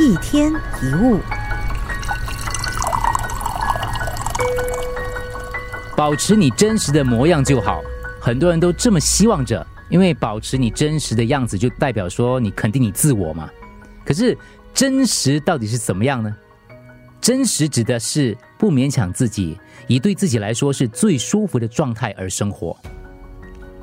一天一物，保持你真实的模样就好。很多人都这么希望着，因为保持你真实的样子，就代表说你肯定你自我嘛。可是真实到底是怎么样呢？真实指的是不勉强自己，以对自己来说是最舒服的状态而生活。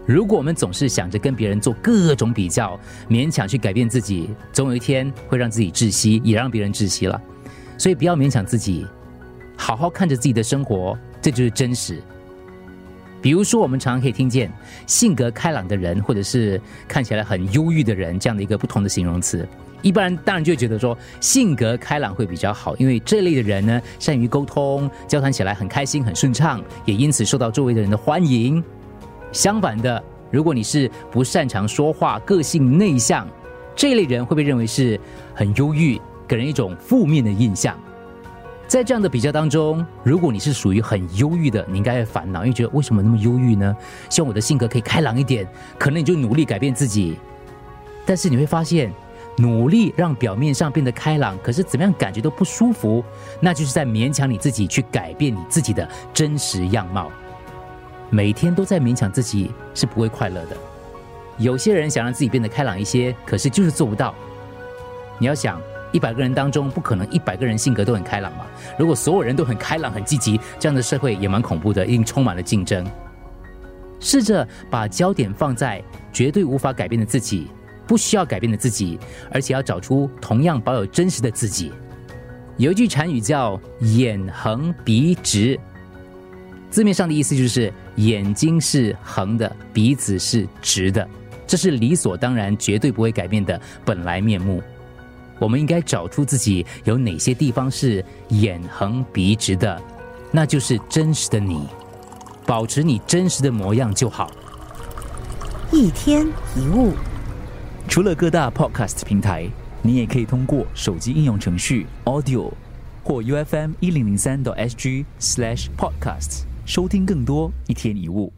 如果我们总是想着跟别人做各种比较，勉强去改变自己，总有一天会让自己窒息，也让别人窒息了。所以不要勉强自己，好好看着自己的生活，这就是真实。比如说，我们常常可以听见性格开朗的人，或者是看起来很忧郁的人这样的一个不同的形容词。一般人当然就会觉得说性格开朗会比较好，因为这类的人呢，善于沟通，交谈起来很开心、很顺畅，也因此受到周围的人的欢迎。相反的，如果你是不擅长说话、个性内向，这类人会被认为是很忧郁，给人一种负面的印象。在这样的比较当中，如果你是属于很忧郁的，你应该会烦恼，因为觉得为什么那么忧郁呢？希望我的性格可以开朗一点，可能你就努力改变自己。但是你会发现，努力让表面上变得开朗，可是怎么样感觉都不舒服，那就是在勉强你自己去改变你自己的真实样貌。每天都在勉强自己是不会快乐的。有些人想让自己变得开朗一些，可是就是做不到。你要想。一百个人当中，不可能一百个人性格都很开朗嘛。如果所有人都很开朗、很积极，这样的社会也蛮恐怖的，一定充满了竞争。试着把焦点放在绝对无法改变的自己，不需要改变的自己，而且要找出同样保有真实的自己。有一句禅语叫“眼横鼻直”，字面上的意思就是眼睛是横的，鼻子是直的，这是理所当然、绝对不会改变的本来面目。我们应该找出自己有哪些地方是眼横鼻直的，那就是真实的你。保持你真实的模样就好。一天一物，除了各大 Podcast 平台，你也可以通过手机应用程序 Audio 或 U F M 一零零三 SG Slash Podcasts 收听更多一天一物。